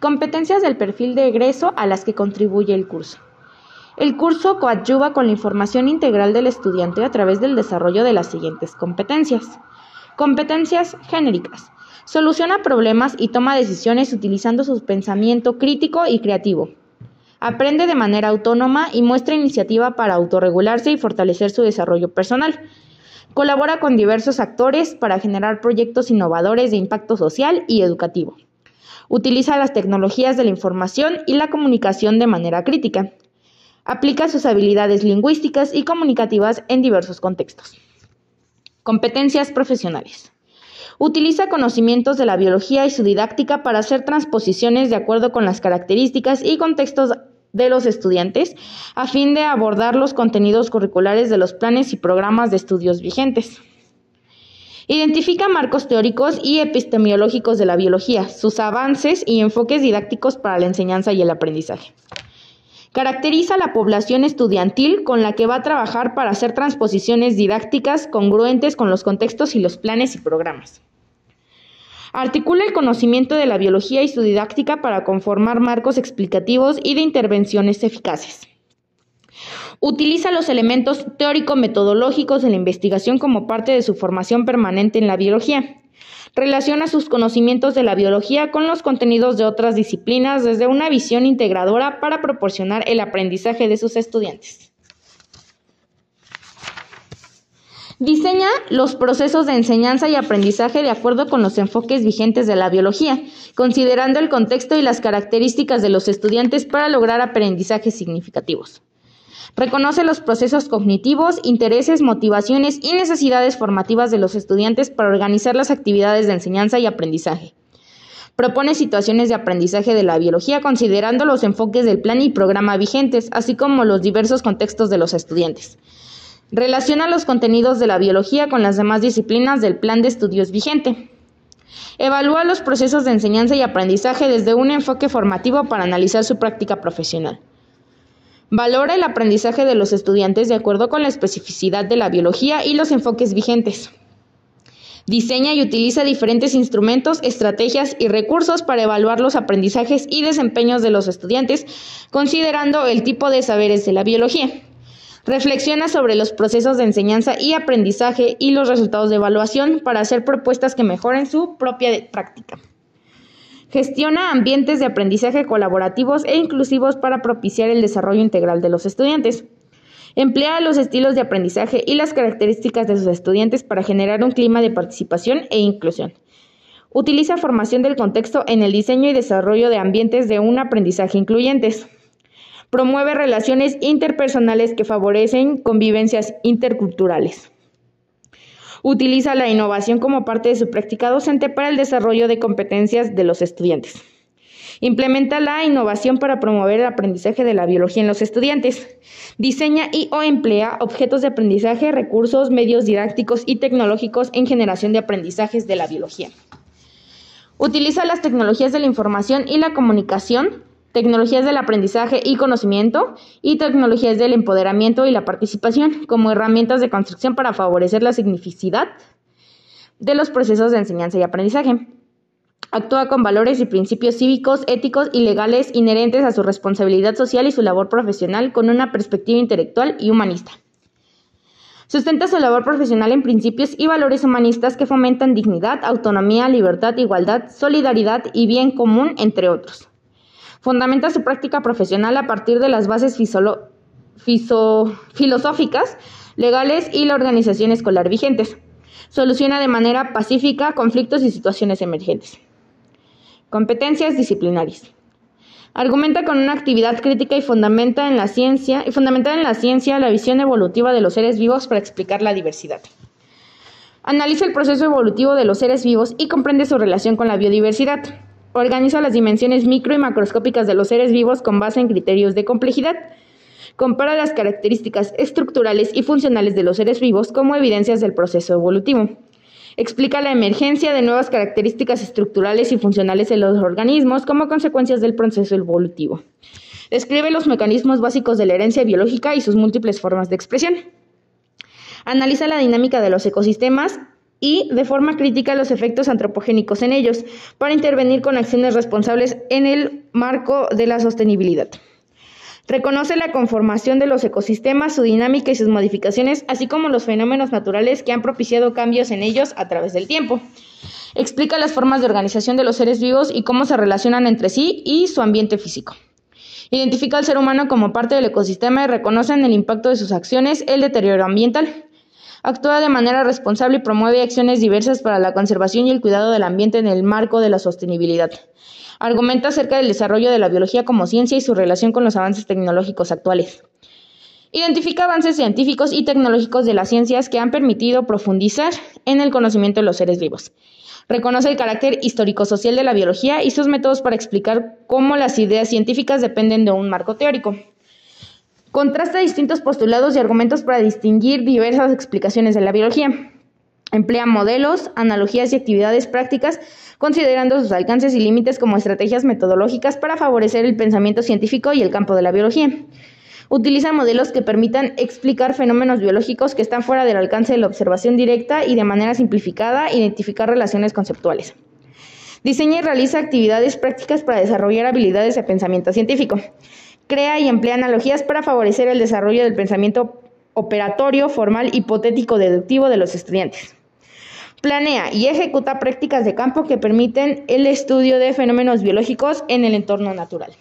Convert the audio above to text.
Competencias del perfil de egreso a las que contribuye el curso. El curso coadyuva con la información integral del estudiante a través del desarrollo de las siguientes competencias. Competencias genéricas. Soluciona problemas y toma decisiones utilizando su pensamiento crítico y creativo. Aprende de manera autónoma y muestra iniciativa para autorregularse y fortalecer su desarrollo personal. Colabora con diversos actores para generar proyectos innovadores de impacto social y educativo. Utiliza las tecnologías de la información y la comunicación de manera crítica. Aplica sus habilidades lingüísticas y comunicativas en diversos contextos. Competencias profesionales. Utiliza conocimientos de la biología y su didáctica para hacer transposiciones de acuerdo con las características y contextos de los estudiantes a fin de abordar los contenidos curriculares de los planes y programas de estudios vigentes. Identifica marcos teóricos y epistemológicos de la biología, sus avances y enfoques didácticos para la enseñanza y el aprendizaje. Caracteriza la población estudiantil con la que va a trabajar para hacer transposiciones didácticas congruentes con los contextos y los planes y programas. Articula el conocimiento de la biología y su didáctica para conformar marcos explicativos y de intervenciones eficaces. Utiliza los elementos teórico-metodológicos de la investigación como parte de su formación permanente en la biología. Relaciona sus conocimientos de la biología con los contenidos de otras disciplinas desde una visión integradora para proporcionar el aprendizaje de sus estudiantes. Diseña los procesos de enseñanza y aprendizaje de acuerdo con los enfoques vigentes de la biología, considerando el contexto y las características de los estudiantes para lograr aprendizajes significativos. Reconoce los procesos cognitivos, intereses, motivaciones y necesidades formativas de los estudiantes para organizar las actividades de enseñanza y aprendizaje. Propone situaciones de aprendizaje de la biología considerando los enfoques del plan y programa vigentes, así como los diversos contextos de los estudiantes. Relaciona los contenidos de la biología con las demás disciplinas del plan de estudios vigente. Evalúa los procesos de enseñanza y aprendizaje desde un enfoque formativo para analizar su práctica profesional. Valora el aprendizaje de los estudiantes de acuerdo con la especificidad de la biología y los enfoques vigentes. Diseña y utiliza diferentes instrumentos, estrategias y recursos para evaluar los aprendizajes y desempeños de los estudiantes, considerando el tipo de saberes de la biología. Reflexiona sobre los procesos de enseñanza y aprendizaje y los resultados de evaluación para hacer propuestas que mejoren su propia práctica. Gestiona ambientes de aprendizaje colaborativos e inclusivos para propiciar el desarrollo integral de los estudiantes. Emplea los estilos de aprendizaje y las características de sus estudiantes para generar un clima de participación e inclusión. Utiliza formación del contexto en el diseño y desarrollo de ambientes de un aprendizaje incluyentes. Promueve relaciones interpersonales que favorecen convivencias interculturales. Utiliza la innovación como parte de su práctica docente para el desarrollo de competencias de los estudiantes. Implementa la innovación para promover el aprendizaje de la biología en los estudiantes. Diseña y o emplea objetos de aprendizaje, recursos, medios didácticos y tecnológicos en generación de aprendizajes de la biología. Utiliza las tecnologías de la información y la comunicación tecnologías del aprendizaje y conocimiento y tecnologías del empoderamiento y la participación como herramientas de construcción para favorecer la significidad de los procesos de enseñanza y aprendizaje. Actúa con valores y principios cívicos, éticos y legales inherentes a su responsabilidad social y su labor profesional con una perspectiva intelectual y humanista. Sustenta su labor profesional en principios y valores humanistas que fomentan dignidad, autonomía, libertad, igualdad, solidaridad y bien común, entre otros. Fundamenta su práctica profesional a partir de las bases filosóficas, legales y la organización escolar vigentes. Soluciona de manera pacífica conflictos y situaciones emergentes. Competencias disciplinarias. Argumenta con una actividad crítica y fundamenta en la ciencia y en la ciencia la visión evolutiva de los seres vivos para explicar la diversidad. Analiza el proceso evolutivo de los seres vivos y comprende su relación con la biodiversidad. Organiza las dimensiones micro y macroscópicas de los seres vivos con base en criterios de complejidad. Compara las características estructurales y funcionales de los seres vivos como evidencias del proceso evolutivo. Explica la emergencia de nuevas características estructurales y funcionales en los organismos como consecuencias del proceso evolutivo. Describe los mecanismos básicos de la herencia biológica y sus múltiples formas de expresión. Analiza la dinámica de los ecosistemas y de forma crítica los efectos antropogénicos en ellos, para intervenir con acciones responsables en el marco de la sostenibilidad. Reconoce la conformación de los ecosistemas, su dinámica y sus modificaciones, así como los fenómenos naturales que han propiciado cambios en ellos a través del tiempo. Explica las formas de organización de los seres vivos y cómo se relacionan entre sí y su ambiente físico. Identifica al ser humano como parte del ecosistema y reconoce en el impacto de sus acciones el deterioro ambiental. Actúa de manera responsable y promueve acciones diversas para la conservación y el cuidado del ambiente en el marco de la sostenibilidad. Argumenta acerca del desarrollo de la biología como ciencia y su relación con los avances tecnológicos actuales. Identifica avances científicos y tecnológicos de las ciencias que han permitido profundizar en el conocimiento de los seres vivos. Reconoce el carácter histórico-social de la biología y sus métodos para explicar cómo las ideas científicas dependen de un marco teórico. Contrasta distintos postulados y argumentos para distinguir diversas explicaciones de la biología. Emplea modelos, analogías y actividades prácticas, considerando sus alcances y límites como estrategias metodológicas para favorecer el pensamiento científico y el campo de la biología. Utiliza modelos que permitan explicar fenómenos biológicos que están fuera del alcance de la observación directa y de manera simplificada identificar relaciones conceptuales. Diseña y realiza actividades prácticas para desarrollar habilidades de pensamiento científico. Crea y emplea analogías para favorecer el desarrollo del pensamiento operatorio, formal, hipotético, deductivo de los estudiantes. Planea y ejecuta prácticas de campo que permiten el estudio de fenómenos biológicos en el entorno natural.